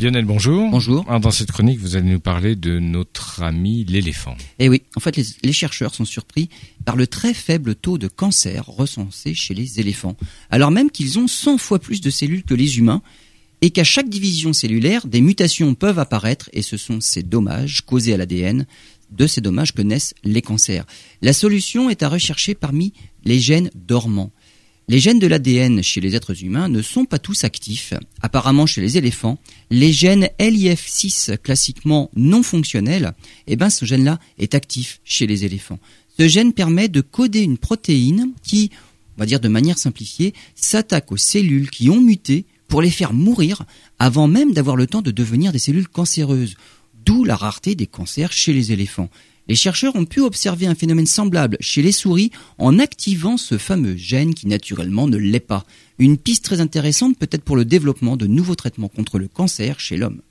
Lionel, bonjour. Bonjour. dans cette chronique, vous allez nous parler de notre ami l'éléphant. Eh oui, en fait, les, chercheurs sont surpris par le très faible taux de cancer recensé chez les éléphants, alors même qu'ils ont 100 fois plus de cellules que les humains, et qu'à chaque division cellulaire, des mutations peuvent apparaître, et ce sont ces dommages causés à l'ADN de ces dommages que naissent les cancers. La solution est à rechercher parmi les gènes dormants. Les gènes de l'ADN chez les êtres humains ne sont pas tous actifs. Apparemment, chez les éléphants, les gènes LIF6 classiquement non fonctionnels, eh ben, ce gène-là est actif chez les éléphants. Ce gène permet de coder une protéine qui, on va dire de manière simplifiée, s'attaque aux cellules qui ont muté pour les faire mourir avant même d'avoir le temps de devenir des cellules cancéreuses. D'où la rareté des cancers chez les éléphants. Les chercheurs ont pu observer un phénomène semblable chez les souris en activant ce fameux gène qui naturellement ne l'est pas. Une piste très intéressante peut-être pour le développement de nouveaux traitements contre le cancer chez l'homme.